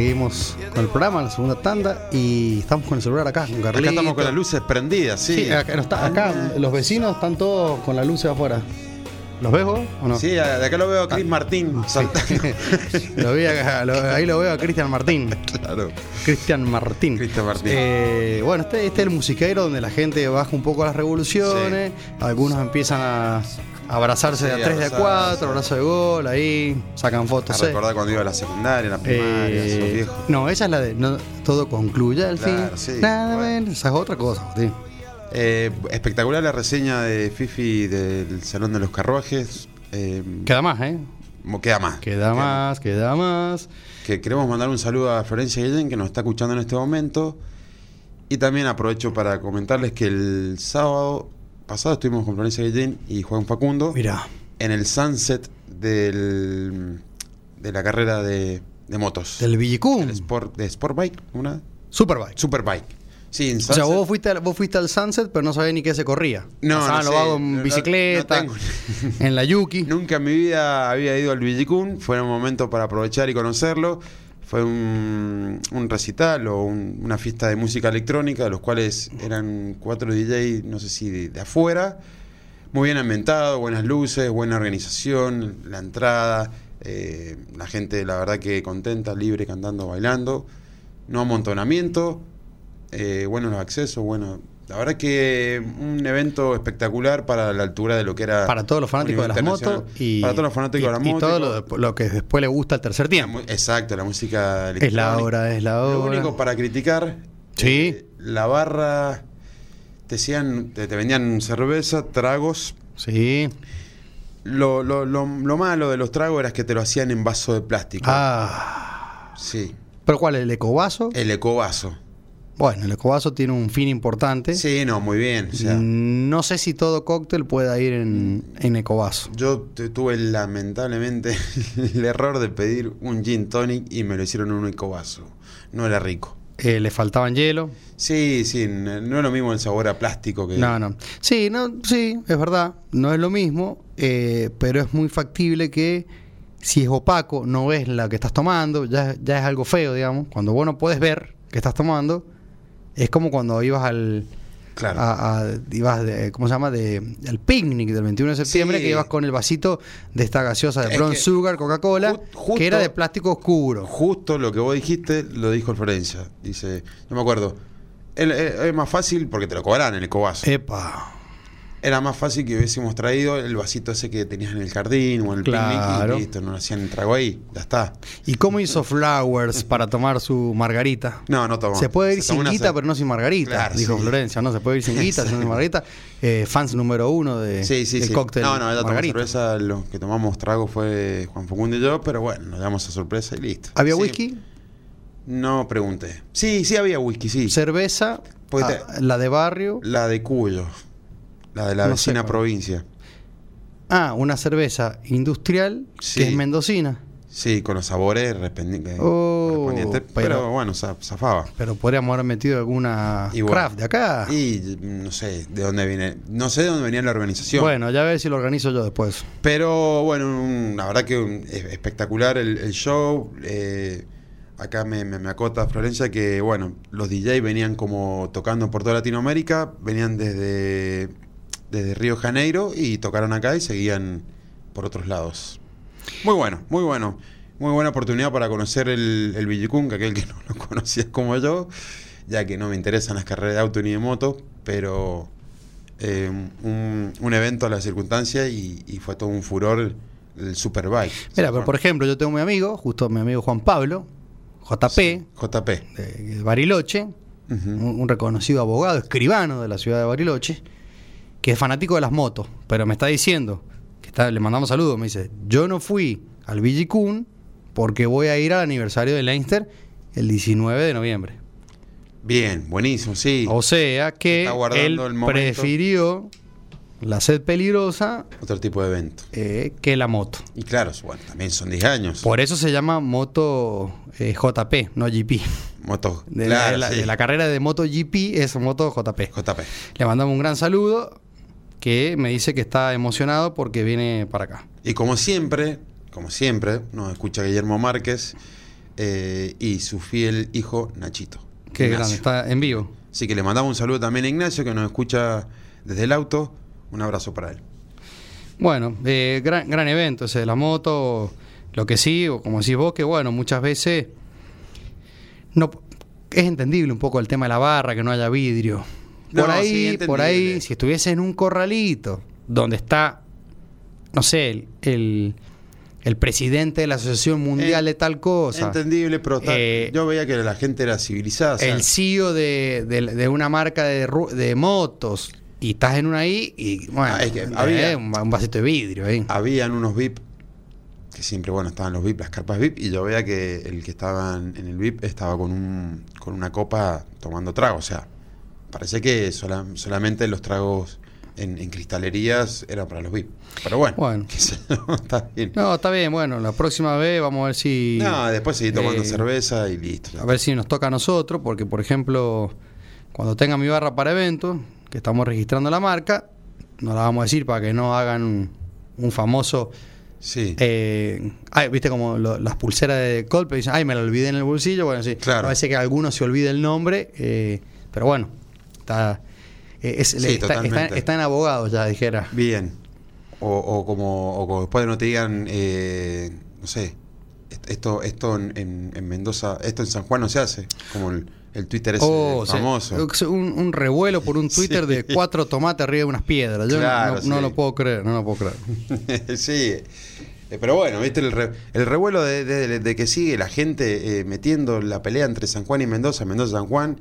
seguimos con el programa, la segunda tanda, y estamos con el celular acá, con Carlito. Acá estamos con las luces prendidas, sí. Sí, acá, no está, acá los vecinos están todos con la luz afuera. ¿Los ves vos o no? Sí, de acá lo veo a Martín. Lo vi acá, lo- ahí lo veo a Cristian Martín. claro. Cristian Martín. Cristian Martín. Eh, bueno, este, este es el musiquero donde la gente baja un poco las revoluciones. Algunos empiezan a abrazarse de a 3 de a abrazarse. 4, abrazo de gol, ahí sacan fotos. recordar cuando iba a la secundaria, a la primaria, Eh, esos viejos. no, esa es la de no, todo concluye al Claro, fin. sí, Nada bueno. menos, esa es otra cosa. Eh, espectacular la reseña de Fifi del Salón de los Carruajes. Eh, Queda más, ¿eh? queda más. Queda más, queda más. Que queremos mandar un saludo a Florencia Guillén, que nos está escuchando en este momento. Y también aprovecho para comentarles que el sábado pasado estuvimos con Florencia Guillén y Juan Facundo Mira, en el sunset del, de la carrera de, de motos. del Villicum, El sport, de Sport Bike, una Superbike. Superbike. Sí, en O sea, vos fuiste, al, vos fuiste al Sunset, pero no sabés ni qué se corría. No, Pasaban no los sé, vagos en no- bicicleta, no en la Yuki. Nunca en mi vida había ido al Villicún, fue un momento para aprovechar y conocerlo. Fue un, recital o un- una fiesta de música electrónica, de los cuales eran cuatro DJ, no sé si de, afuera. Muy bien ambientado, buenas luces, buena organización, la entrada, eh, la gente la verdad que contenta, libre, cantando, bailando. No amontonamiento, eh, buenos accesos, bueno. La verdad que un evento espectacular para la altura de lo que era Para todos los fanáticos de las motos y, para todos los fanáticos y- de la y moto todo lo, lo que después le gusta al tercer tiempo. exacto la música Es la hora, es la lo hora. único para criticar Sí. eh, la barra te decían te, te vendían cerveza tragos Sí. lo, lo, lo, lo malo de los tragos era que te lo hacían en vaso de plástico Ah. sí ¿Pero cuál? ¿El ecovaso? el ecovaso Bueno, el ecovaso tiene un fin importante. sí no muy bien o sea, No sé si todo cóctel pueda ir en, en ecovaso. Yo tuve lamentablemente el error de pedir un gin tonic y me lo hicieron en un ecovaso. No era rico. Eh, le faltaban hielo. Sí, sí, no es lo mismo el sabor a plástico que. No, no. Sí, no, sí, es verdad. No es lo mismo, eh, pero es muy factible que si es opaco, no ves la que estás tomando, ya, ya es algo feo, digamos. Cuando vos no puedes ver que estás tomando, es como cuando ibas al. Claro. a- a- ibas de, ¿cómo se llama? De, al picnic del 21 de septiembre, Sí. que ibas con el vasito de esta gaseosa de Brown Sugar, Coca-Cola, ju- que era de plástico oscuro. Justo lo que vos dijiste lo dijo el Florencia. Dice, no me acuerdo. El- el- Es más fácil porque te lo cobran en el ecovaso. Epa. Era más fácil que hubiésemos traído el vasito ese que tenías en el jardín o en el Claro. picnic y listo, no hacían el trago ahí, ya está. ¿Y cómo hizo Flowers para tomar su margarita? No, no tomó. Se puede ir Se sin guita, pero no sin margarita, Claro, dijo sí. Florencia. No se puede ir sin guita, sin margarita. Eh, fans número uno de, Sí, sí, del sí. cóctel no, no, margarita. cerveza, lo que tomamos trago fue Juan Facundo y yo, pero bueno, nos damos a sorpresa y listo. ¿Había whisky? No pregunté. Sí, sí había whisky, sí. Cerveza, ah, te- la de barrio. La de Cuyo, la de la No vecina provincia. Ah, una cerveza industrial Sí. que es mendocina. Sí, con los sabores Oh, correspondientes, pero, pero- bueno, za- zafaba. Pero podríamos haber metido alguna Y bueno. craft de acá. Y mm, no sé de dónde viene, no sé de dónde venía la organización. Bueno, ya ver si lo organizo yo después. Pero bueno, la verdad que un- es espectacular el, el show. eh, acá me, me- me acota Florencia que, bueno, los DJ venían como tocando por toda Latinoamérica, venían desde, desde Río Janeiro y tocaron acá y seguían por otros lados. Muy bueno, muy bueno. Muy buena oportunidad para conocer el, el aquel que no lo conocía como yo, ya que no me interesan las carreras de auto ni de moto, pero eh, un, un evento a la circunstancia y, y fue todo un furor el Superbike. Mira, pero por ejemplo, yo tengo mi amigo, justo mi amigo Juan Pablo, JP, JP. de de Bariloche, un reconocido abogado, escribano de la ciudad de Bariloche, que es fanático de las motos, pero me está diciendo, que está, le mandamos saludos, me dice, yo no fui al Villicún porque voy a ir al aniversario de Leinster el 19 de noviembre. Bien, buenísimo, sí. O sea que él el prefirió la sed peligrosa Otro tipo de evento. eh, que la moto. Y claro, bueno, también son 10 años. Por eso se llama moto eh, JP, no GP. Moto. De, claro, la, sí. de la carrera de MotoGP es Moto JP. JP. Le mandamos un gran saludo que me dice que está emocionado porque viene para acá. Y como siempre, como siempre, nos escucha Guillermo Márquez eh, y su fiel hijo Nachito. Qué Ignacio. grande, está en vivo. Así que le mandamos un saludo también a Ignacio que nos escucha desde el auto. Un abrazo para él. Bueno, eh, gran, gran evento ese de la moto. Lo que sí, o como decís vos, que bueno, muchas veces no es entendible un poco el tema de la barra, que no haya vidrio. Por No, ahí, sí, por ahí, si estuviese en un corralito donde está, no sé, el, el, el presidente de la Asociación Mundial de tal cosa, Entendible, pero Eh, yo veía que la gente era civilizada. el CEO de, de- de una marca de, de motos, y estás en una ahí, y bueno, Ah, es que eh, había- un, un vasito de vidrio ahí. habían unos VIP que siempre, bueno, estaban los VIP, las carpas VIP, y yo veía que el que estaba en en el VIP estaba con un con una copa tomando trago. O sea, parece que sola- solamente los tragos en, en cristalerías eran para los VIP. Pero bueno, Bueno. sé yo, está bien. No, está bien, bueno, la próxima vez vamos a ver si. No, después seguí tomando eh, cerveza y listo. A ver si nos toca a nosotros, porque por ejemplo, cuando tenga mi barra para eventos, que estamos registrando la marca, no la vamos a decir para que no hagan un, un famoso. Sí. eh, ay, viste como lo- las pulseras de Coldplay dicen, ay, me la olvidé en el bolsillo. Bueno, sí, Claro. a veces que alguno se olvide el nombre, eh, pero bueno, está, eh, es- Sí, le- está, totalmente. está- está en abogados ya, dijera. Bien. O, o como, o como después no te digan, eh, no sé, est- esto, esto en, en- en Mendoza, esto en San Juan no se hace, como el, el Twitter Oh, sea, famoso. un, un revuelo por un Twitter Sí. de cuatro tomates arriba de unas piedras. Yo no- Claro, no, no sí. lo puedo creer, no lo puedo creer. sí. Eh, Pero bueno, viste el, re- el revuelo de, de- de que sigue la gente eh, metiendo la pelea entre San Juan y Mendoza, Mendoza-San Juan.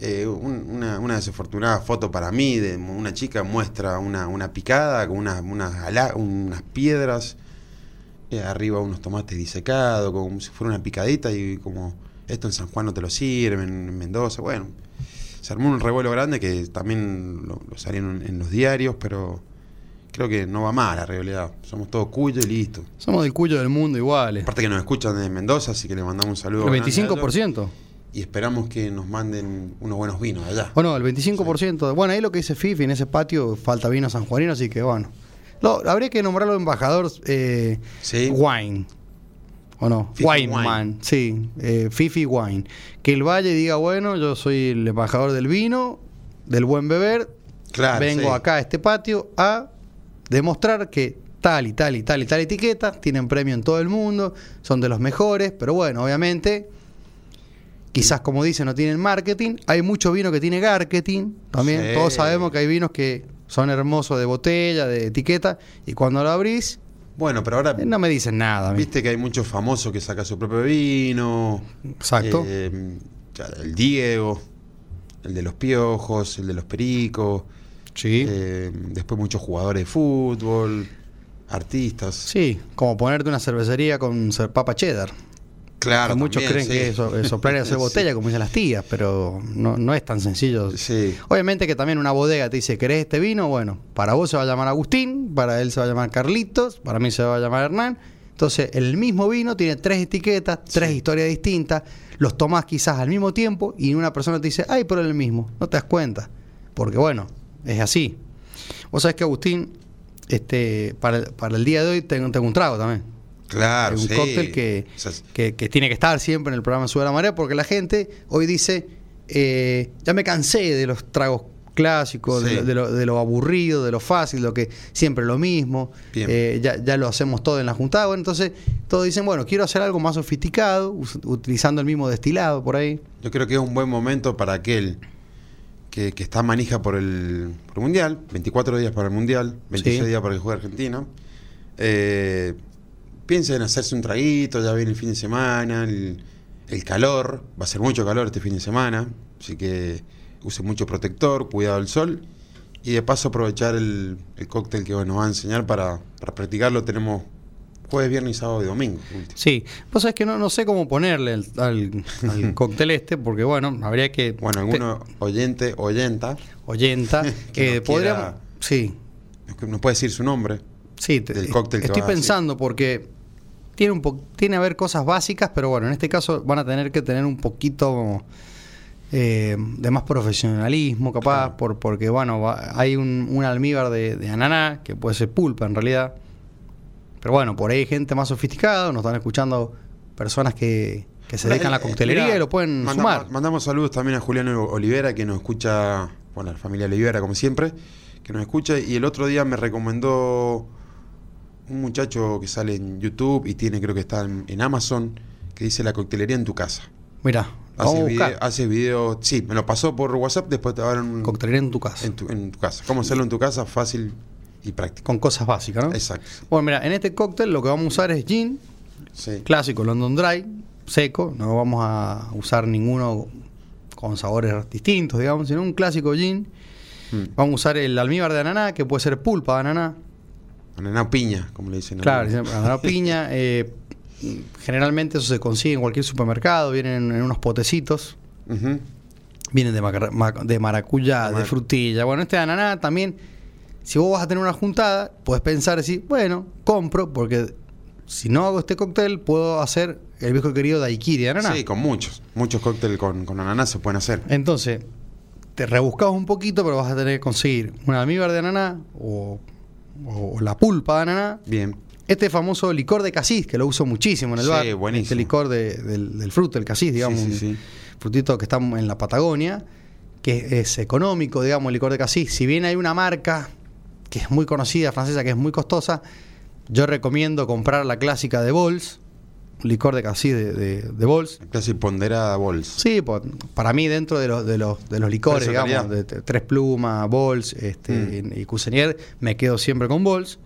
Eh, un- una, una desafortunada foto para mí de una chica muestra una, una picada con unas, unas, piedras, eh, arriba unos tomates disecados, como si fuera una picadita y como esto en San Juan no te lo sirven, en Mendoza, bueno. Se armó un revuelo grande que también lo, lo salieron en los diarios, pero creo que no va mal la realidad. Somos todos cuyo y listo. Somos del cuyo del mundo iguales. Aparte que nos escuchan desde Mendoza, así que le mandamos un saludo. El grande a ellos 25%. Y esperamos que nos manden unos buenos vinos de allá. Bueno, el 25%. Bueno, ahí lo que dice Fifi, en ese patio falta vino sanjuanino, así que bueno. Lo- habría que nombrarlo embajador eh, Sí. Wine. ¿O no? Fifi Wine Wine. Man. Sí, eh, Fifi Wine. Que el Valle diga, bueno, yo soy el embajador del vino, del buen beber. Claro, Vengo sí. acá a este patio a demostrar que tal y tal y tal y tal etiqueta tienen premio en todo el mundo, son de los mejores, pero bueno, obviamente, quizás como dicen, no tienen marketing. Hay mucho vino que tiene marketing también. Sí. Todos sabemos que hay vinos que son hermosos de botella, de etiqueta, y cuando lo abrís, Bueno, pero ahora eh, no me dicen nada. viste que hay muchos famosos que sacan su propio vino. Exacto. Eh, el Diego, el de los piojos, el de los pericos. sí. eh, después muchos jugadores de fútbol, artistas. sí, como ponerte una cervecería con papa cheddar. Claro, muchos también, creen sí. que eso, es soplar y hacer Sí. botella, como dicen las tías, pero no, no es tan sencillo. Sí. Obviamente que también una bodega te dice, ¿querés este vino? Bueno, para vos se va a llamar Agustín, para él se va a llamar Carlitos, para mí se va a llamar Hernán. Entonces, el mismo vino tiene tres etiquetas, tres historias distintas, los tomás quizás al mismo tiempo y una persona te dice, ay, pero es el mismo, no te das cuenta. Porque bueno, es así. Vos sabés que Agustín, este, para, para el día de hoy tengo, tengo un trago también. Claro, un sí. cóctel que, O sea, que, que tiene que estar siempre en el programa Sube la Marea, porque la gente hoy dice, eh, ya me cansé de los tragos clásicos, de, Sí. lo, de lo- de lo aburrido, de lo fácil, lo que siempre lo mismo, eh, ya, ya lo hacemos todo en la juntada. Bueno, entonces todos dicen, bueno, quiero hacer algo más sofisticado, utilizando el mismo destilado por ahí. Yo creo que es un buen momento para aquel que, que está manija por el, por el Mundial, 24 días para el Mundial, 26 Sí. días para que juegue Argentina. Eh, piensa en hacerse un traguito, ya viene el fin de semana, el, el calor, va a ser mucho calor este fin de semana, así que use mucho protector, cuidado del sol. Y de paso aprovechar el, el cóctel que nos va a enseñar para, para practicarlo. Tenemos jueves, viernes, sábado y domingo. último. Sí, vos sabés que no, no sé cómo ponerle al, al- al cóctel este, porque bueno, habría que... Bueno, alguno oyente, oyenta, Oyenta, Que eh, podríamos... quiera- Sí, nos puede decir su nombre. Sí, te- del cóctel que estoy pensando porque tiene un po- tiene a ver cosas básicas, pero bueno, en este caso van a tener que tener un poquito eh, de más profesionalismo, capaz, Claro. por, porque bueno, va- hay un, un almíbar de, de ananá, que puede ser pulpa en realidad. Pero bueno, por ahí hay gente más sofisticada, nos están escuchando personas que, que se dedican a la Eh, coctelería y lo pueden manda- sumar. Mandamos saludos también a Julián Olivera, que nos escucha, bueno, la familia Olivera, como siempre, que nos escucha. Y el otro día me recomendó un muchacho que sale en YouTube y tiene, creo que está en, en Amazon, que dice La coctelería en tu casa. Mira, Hace video, hace video, sí, me lo pasó por WhatsApp, después te dar un, coctelería en tu casa, en, tu, en tu casa. ¿Cómo hacerlo en tu casa? Fácil y práctico. con cosas básicas, ¿no? Exacto. Bueno, mira, en este cóctel lo que vamos a usar es gin, Sí. clásico London Dry, seco, no vamos a usar ninguno con sabores distintos, digamos, sino un clásico gin. Mm. Vamos a usar el almíbar de ananá, que puede ser pulpa de ananá. Ananá piña, como le dicen. Claro, ananá piña. eh, generalmente eso se consigue en cualquier supermercado, vienen en unos potecitos. Vienen de, de maracuyá, De frutilla. Bueno, este de ananá también, si vos vas a tener una juntada, puedes pensar así, bueno, compro, porque si no hago este cóctel, puedo hacer el viejo querido daiquiri de ananá. Sí, con muchos. Muchos cócteles con, con ananá se pueden hacer. Entonces, te rebuscamos un poquito, pero vas a tener que conseguir un almíbar de ananá o, o la pulpa de ananá. Bien. Este famoso licor de casis, que lo uso muchísimo en el Sí, bar. buenísimo. Este licor de- del, del fruto, el casis, digamos. Sí, sí, un sí. frutito que está en la Patagonia, que es económico, digamos, el licor de casis. Si bien hay una marca que es muy conocida, francesa, que es muy costosa, yo recomiendo comprar la clásica de Bols, licor de casis de, de, de Bols. Casi ponderada bols. Sí, po- para mí dentro de los, de los, de los licores, digamos, de, Tres Plumas, Bols este, Mm. y Cusenier, me quedo siempre con Bols.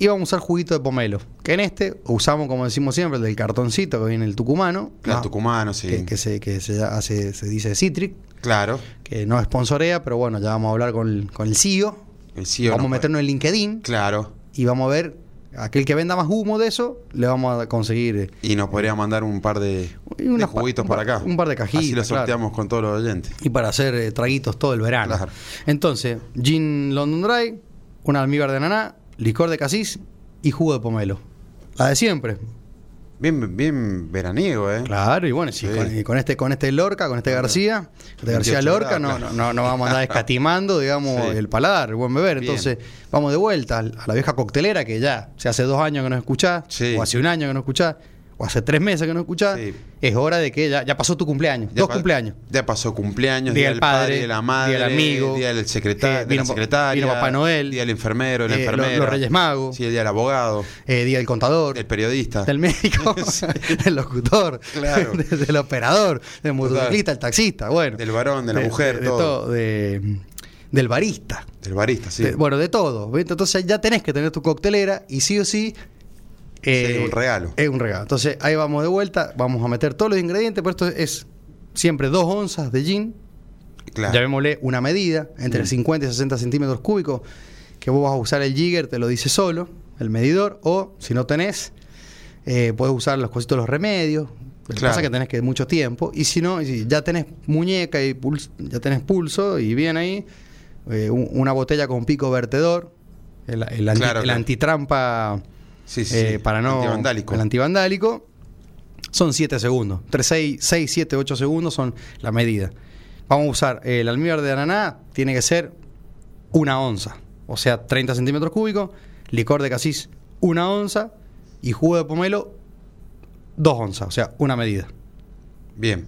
Y vamos a usar juguito de pomelo, que en este usamos, como decimos siempre, el del cartoncito que viene el tucumano. Claro, ¿no? tucumano, sí. que, que se, que se hace, se dice Citric, Claro. que no sponsorea, pero bueno, ya vamos a hablar con el, con el CEO. El CEO vamos no a meternos en LinkedIn Claro. y vamos a ver, aquel que venda más humo de eso, le vamos a conseguir eh, Y nos podría mandar un par de, pa- juguitos un por par- acá. un par de cajitas, Así lo claro. sorteamos con todos los oyentes. y para hacer eh, traguitos todo el verano. Claro. Entonces, gin London Dry, un almíbar de ananá, licor de casis y jugo de pomelo. La de siempre. Bien, bien veraniego, ¿eh? Claro, y bueno, sí, Sí. Con, y con este con este Lorca, con este García, este García 28 Lorca, no, no, no, no vamos a andar escatimando, digamos, Sí. el paladar, el buen beber. Bien. Entonces, vamos de vuelta a la vieja coctelera que ya, se hace dos años que no escuchás, Sí. o hace un año que no escuchás, o hace tres meses que no escuchás, Sí. es hora de que ya, ya pasó tu cumpleaños, Ya dos cumpleaños. Ya pasó cumpleaños, Día día, del del padre, día de la madre, día del amigo, día del secretario, eh, secretaria, vino Papá Noel, día del enfermero, de la eh, lo- enfermera, los Reyes Magos. sí, el día del abogado, Eh, día del contador, el periodista. del médico, del locutor, Claro. de- del operador, del motociclista, el taxista, bueno. Del varón, de la mujer, de todo. de- del barista. Del barista, sí. De- bueno, de todo. Entonces ya tenés que tener tu coctelera y sí o sí. Eh, Sí, un regalo. Es un regalo. Entonces ahí vamos de vuelta, vamos a meter todos los ingredientes, pero esto es siempre dos onzas de gin. claro. Llamémosle una medida, entre Mm. 50 y 60 centímetros cúbicos, que vos vas a usar el jigger, te lo dice solo, el medidor, o si no tenés, eh, puedes usar los cositos de los remedios. Lo que Claro. pasa es que tenés que mucho tiempo. Y si no, si ya tenés muñeca y puls- ya tenés pulso y bien ahí, eh, un- una botella con pico vertedor, el, el anti- Claro, el antitrampa Sí, sí, eh, sí. para no. Antivandálico. El antivandálico. Son 7 segundos. Entre 6, 6, 7, 8 segundos son la medida. Vamos a usar el almíbar de ananá, tiene que ser una onza. O sea, 30 centímetros cúbicos. Licor de casis, una onza. Y jugo de pomelo, dos onzas. O sea, una medida. Bien.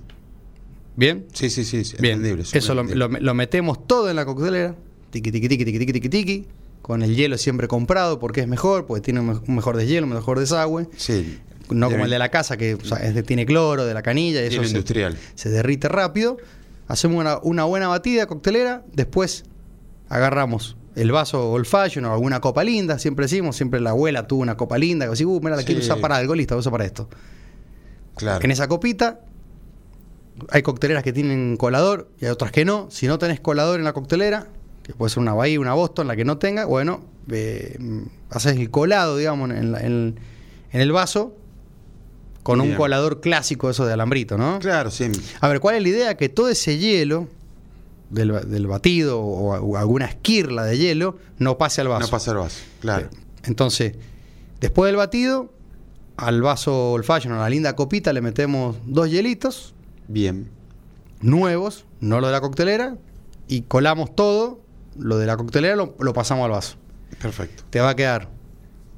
¿Bien? Sí, sí, sí, sí, Bien. entendible. Eso lo, lo- lo metemos todo en la coctelera. Tiqui, tiqui, tiqui, tiqui, tiqui, tiqui, tiqui. Con el hielo siempre comprado porque es mejor, porque tiene un me- un mejor deshielo, un mejor desagüe. Sí. No como el de la casa, que o sea, es de- tiene cloro, de la canilla, y eso se, industrial. se derrite rápido. Hacemos una, una buena batida coctelera, después agarramos el vaso old fashion o alguna copa linda, siempre decimos, siempre la abuela tuvo una copa linda, que así, uh, mira, la Sí. quiero usar para algo, listo, uso para esto. Claro. En esa copita hay cocteleras que tienen colador y hay otras que no. Si no tenés colador en la coctelera, que puede ser una Bahía, una Boston, la que no tenga, bueno, eh, haces el colado, digamos, en, la- en- en el vaso con un colador clásico, eso de alambrito, ¿no? Claro, sí. A ver, ¿cuál es la idea? Que todo ese hielo del, del batido o, o alguna esquirla de hielo no pase al vaso. No pasa el vaso. Claro. Entonces, después del batido, al vaso old fashion, a la linda copita, le metemos dos hielitos Bien. nuevos, no lo de la coctelera, y colamos todo, lo de la coctelera lo, lo pasamos al vaso. Perfecto. Te va a quedar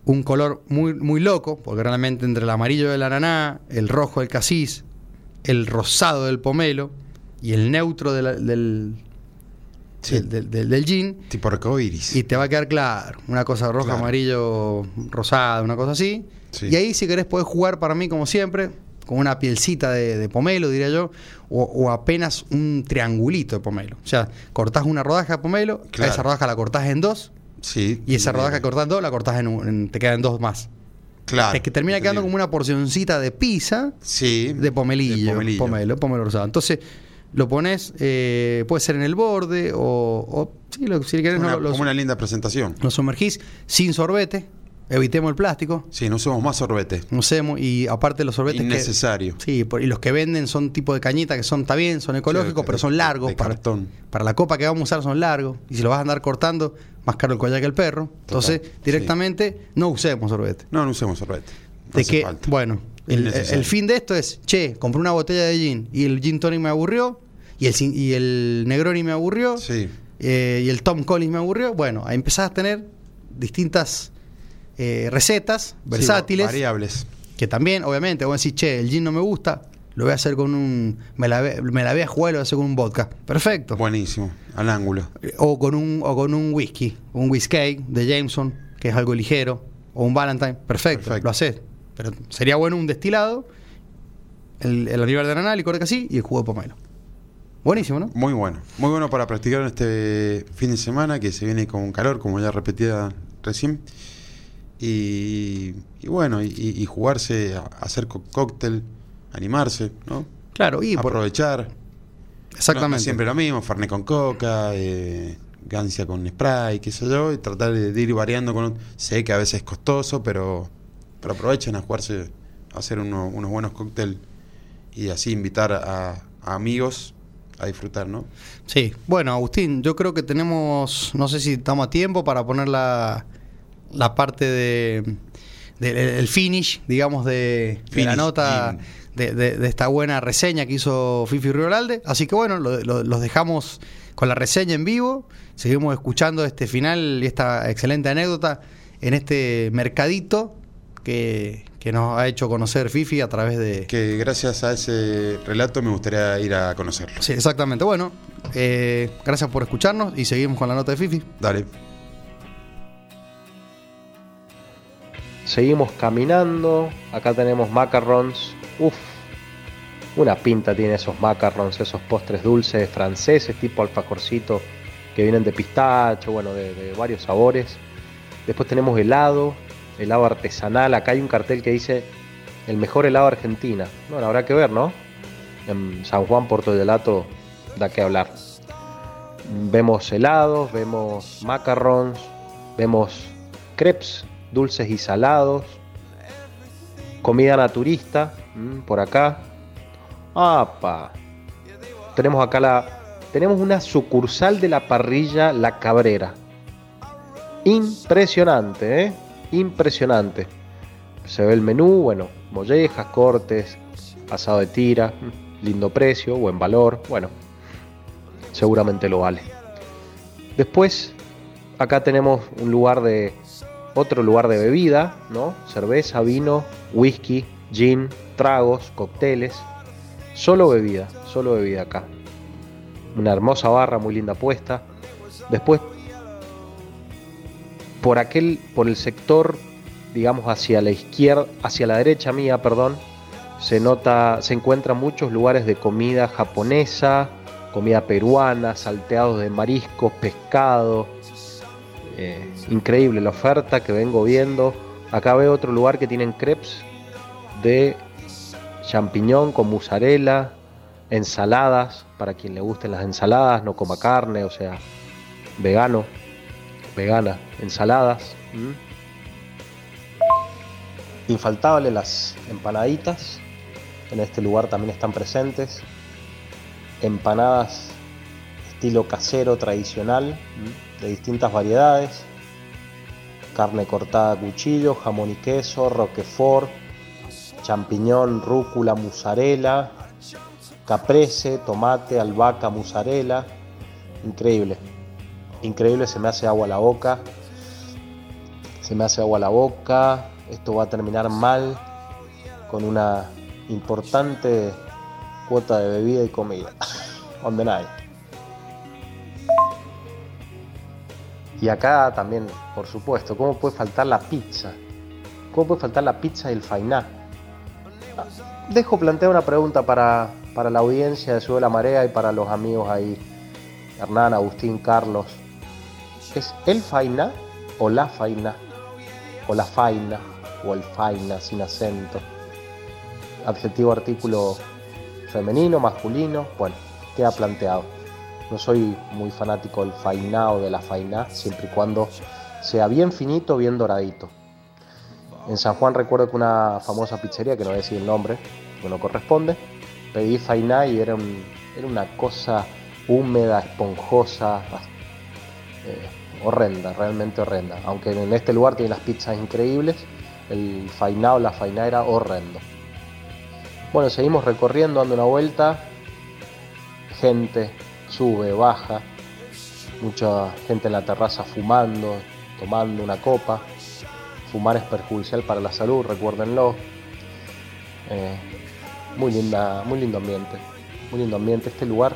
un color muy, muy loco, porque realmente entre el amarillo del ananá, el rojo del casis, el rosado del pomelo y el neutro de la- del, Sí. del, del- del- del gin, Tipo arcoíris. y te va a quedar claro, una cosa roja, Claro. amarillo, rosada, una cosa así. Sí. Y ahí si querés podés jugar para mí como siempre, con una pielcita de, de pomelo, diría yo, o, o apenas un triangulito de pomelo. O sea, cortás una rodaja de pomelo, Claro. esa rodaja la cortás en dos, Sí. y esa rodaja que cortás en dos la cortás en, un- en- te quedan dos más. Claro. Te que termina quedando como una porcioncita de pizza Sí. de pomelillo, de pomelillo. pomelo, pomelo rosado. Entonces, lo pones, eh, puede ser en el borde o, o sí, lo- si querés, Una- no, lo, como una linda presentación. lo sumergís sin sorbete, evitemos el plástico, Sí, no usemos más sorbete. no usemos, y aparte los sorbetes que... Innecesario. Sí, por- y los que venden son tipo de cañita que son, está bien, son ecológicos, de- pero son largos. de para, cartón. para la copa que vamos a usar son largos. Y si lo vas a andar cortando, más caro el collar que el perro. Entonces, Total, directamente, no usemos sorbete. No, no usemos sorbete. No de que, falta. bueno, el, fin de esto es, che, compré una botella de gin y el gin tonic me aburrió, y el, y el Negroni me aburrió, Sí. eh, y el Tom Collins me aburrió. Bueno, ahí empezás a tener distintas eh, recetas versátiles. Sí, variables. Que también, obviamente, vos decís, che, el gin no me gusta, lo voy a hacer con un. Me la, ve- me la voy a jugar lo voy a hacer con un vodka. Perfecto. Buenísimo. Al ángulo. Eh, O con un, o con un whisky, un whisky de Jameson, que es algo ligero, o un Valentine. Perfecto, Perfecto. lo haces. Pero sería bueno un destilado, el, el olivar de ananá, licor de casí y el jugo de pomelo. Buenísimo, ¿no? Muy bueno. Muy bueno para practicar en este fin de semana que se viene con calor, como ya repetía recién. Y, y bueno, y, y jugarse, a hacer cóctel, animarse, ¿no? Claro, y por- Aprovechar. exactamente. No, no siempre lo mismo, Fernet con coca, eh, Gancia con spray, qué sé yo, y tratar de, de ir variando con... Sé que a veces es costoso, pero, pero aprovechen a jugarse, a hacer uno- unos buenos cócteles y así invitar a, a amigos a disfrutar, ¿no? Sí, bueno, Agustín, yo creo que tenemos, no sé si estamos a tiempo para poner la, la parte de, de- el finish, digamos, de, de la nota de- de esta buena reseña que hizo Fifi Rioralde. Así que bueno, lo- lo- los dejamos con la reseña en vivo. Seguimos escuchando este final y esta excelente anécdota en este mercadito que, que nos ha hecho conocer Fifi a través de, Que gracias a ese relato me gustaría ir a conocerlo. Sí, exactamente. Bueno, eh, gracias por escucharnos y seguimos con la nota de Fifi. Dale. Seguimos caminando. Acá tenemos macarons. Uf, una pinta tiene esos macarons, esos postres dulces franceses, tipo alfajorcito, que vienen de pistacho, bueno, de, varios sabores. Después tenemos helado, helado artesanal. Acá hay un cartel que dice el mejor helado de Argentina. Bueno, habrá que ver, ¿no? En San Juan, Puerto de Lato, da que hablar. Vemos helados, vemos macarons, vemos crepes dulces y salados, comida naturista mm, por acá. ¡Apa! Tenemos acá la. Tenemos una sucursal de la parrilla La Cabrera. Impresionante, ¿eh? Impresionante. Se ve el menú, bueno, mollejas, cortes, asado de tira, mm, lindo precio, buen valor, bueno, seguramente lo vale. Después, acá tenemos un lugar de otro lugar de bebida, ¿no? Cerveza, vino, whisky, gin, tragos, cócteles. Solo bebida, solo bebida acá. Una hermosa barra, muy linda puesta. Después, por aquel, por el sector, digamos hacia la izquierda, hacia la derecha mía, perdón, se nota, se encuentran muchos lugares de comida japonesa, comida peruana, salteados de mariscos, pescado, increíble la oferta que vengo viendo. Acá veo otro lugar que tienen crepes de champiñón con mozzarella, ensaladas, para quien le gusten las ensaladas, no coma carne, o sea, vegano, vegana, ensaladas. ¿m? Infaltable las empanaditas, en este lugar también están presentes. Empanadas estilo casero tradicional, de distintas variedades. Carne cortada a cuchillo, jamón y queso, roquefort, champiñón, rúcula, mozzarella, caprese, tomate, albahaca, mozzarella. Increíble. Increíble, se me hace agua a la boca. Se me hace agua a la boca. Esto va a terminar mal con una importante cuota de bebida y comida. On the. Y acá también, por supuesto, ¿cómo puede faltar la pizza? ¿Cómo puede faltar la pizza y el fainá? Dejo plantear una pregunta para, para la audiencia de Sube la Marea y para los amigos ahí, Hernán, Agustín, Carlos. ¿Es el fainá o la faina? O la faina, o el faina sin acento. Adjetivo, artículo femenino, masculino, bueno, queda planteado. No soy muy fanático del fainá de la faina, siempre y cuando sea bien finito, bien doradito. En San Juan recuerdo que una famosa pizzería, que no voy a decir el nombre, que no corresponde, pedí fainá y era, era una cosa húmeda, esponjosa, eh, horrenda, realmente horrenda. Aunque en este lugar tiene las pizzas increíbles, el fainá o la fainá era horrendo. Bueno, seguimos recorriendo, dando una vuelta. Gente sube, baja. Mucha gente en la terraza fumando, tomando una copa. Fumar es perjudicial para la salud, recuérdenlo. Eh, muy linda, muy lindo ambiente. Muy lindo ambiente. Este lugar,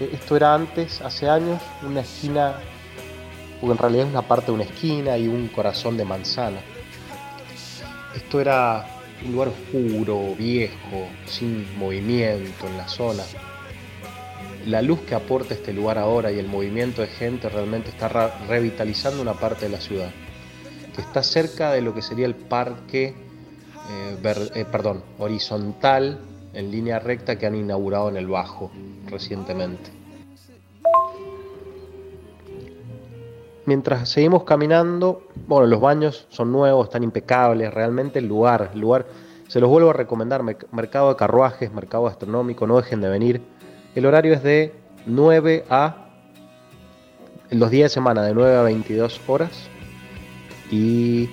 eh, esto era antes, hace años, una esquina, porque en realidad es una parte de una esquina y un corazón de manzana. Esto era un lugar oscuro, viejo, sin movimiento en la zona. La luz que aporta este lugar ahora y el movimiento de gente realmente está revitalizando una parte de la ciudad que está cerca de lo que sería el parque, eh, eh, perdón, horizontal en línea recta que han inaugurado en el Bajo recientemente. Mientras seguimos caminando, bueno, los baños son nuevos, están impecables, realmente el lugar, el lugar, se los vuelvo a recomendar, mercado de carruajes, mercado gastronómico, no dejen de venir. El horario es de 9 a, los días de semana, de 9 a 22 horas, y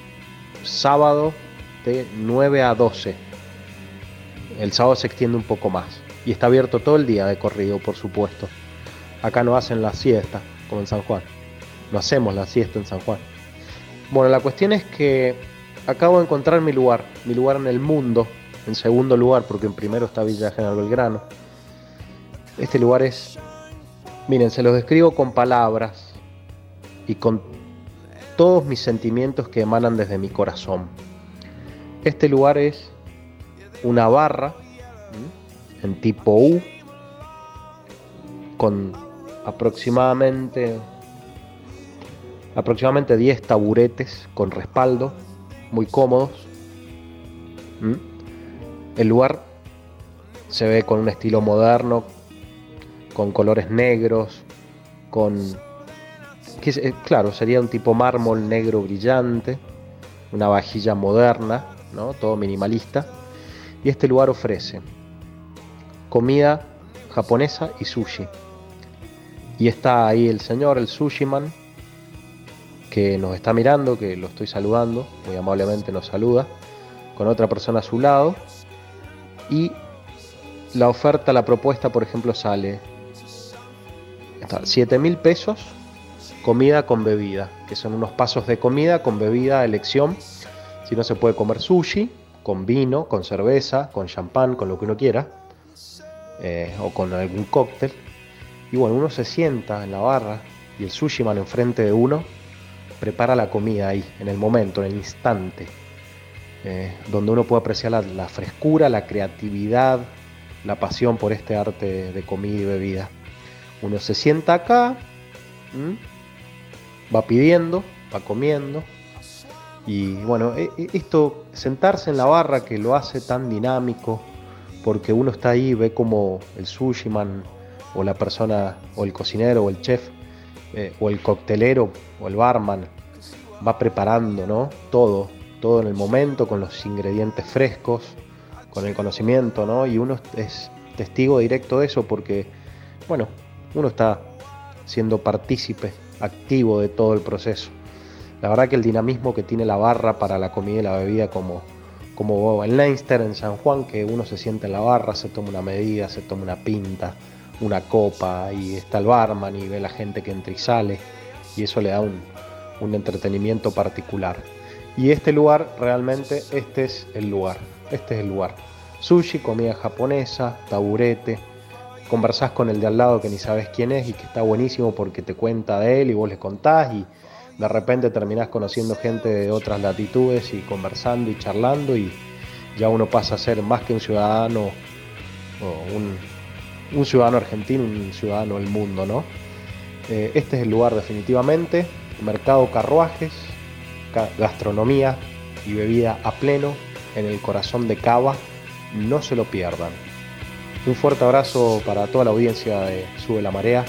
sábado de 9 a 12. El sábado se extiende un poco más y está abierto todo el día de corrido, por supuesto. Acá no hacen la siesta como en San Juan. No hacemos la siesta en San Juan. Bueno, la cuestión es que acabo de encontrar mi lugar, mi lugar en el mundo, en segundo lugar, porque en primero está Villa General Belgrano. Este lugar es, miren, se los describo con palabras y con todos mis sentimientos que emanan desde mi corazón. Este lugar es una barra en tipo U con aproximadamente aproximadamente 10 taburetes con respaldo muy cómodos. El lugar se ve con un estilo moderno, con colores negros, con que claro, sería un tipo mármol negro brillante, una vajilla moderna, ¿no? todo minimalista. Y este lugar ofrece comida japonesa y sushi. Y está ahí el señor, el sushiman, que nos está mirando, que lo estoy saludando, muy amablemente nos saluda, con otra persona a su lado. Y la oferta, la propuesta, por ejemplo, sale 7 mil pesos comida con bebida, que son unos pasos de comida con bebida a elección. Si no se puede comer sushi, con vino, con cerveza, con champán, con lo que uno quiera, eh, o con algún cóctel. Y bueno, uno se sienta en la barra y el sushi man enfrente de uno prepara la comida ahí, en el momento, en el instante, eh, donde uno puede apreciar la, frescura, la creatividad, la pasión por este arte de comida y bebida. Uno se sienta acá, va pidiendo, va comiendo. Y bueno, e, e, esto, sentarse en la barra que lo hace tan dinámico, porque uno está ahí, ve como el sushi man, o la persona, o el cocinero, o el chef, eh, o el coctelero, o el barman, va preparando, ¿no? Todo, todo en el momento, con los ingredientes frescos, con el conocimiento, ¿no? Y uno es testigo directo de eso porque, bueno, uno está siendo partícipe activo de todo el proceso. La verdad que el dinamismo que tiene la barra para la comida y la bebida como, como el Leinster en San Juan, que uno se siente en la barra, se toma una medida, se toma una pinta, una copa, y está el barman y ve la gente que entra y sale, y eso le da un, un entretenimiento particular. Y este lugar, realmente, este es el lugar, este es el lugar. Sushi, comida japonesa, taburete, conversás con el de al lado que ni sabes quién es y que está buenísimo porque te cuenta de él y vos le contás y de repente terminás conociendo gente de otras latitudes y conversando y charlando y ya uno pasa a ser más que un ciudadano o un, ciudadano argentino, un ciudadano del mundo, ¿no? Eh, este es el lugar definitivamente, mercado carruajes, ca- gastronomía y bebida a pleno en el corazón de Cava, no se lo pierdan. Un fuerte abrazo para toda la audiencia de Sube la Marea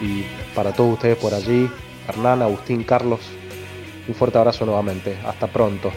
y para todos ustedes por allí, Hernán, Agustín, Carlos. Un fuerte abrazo nuevamente. Hasta pronto.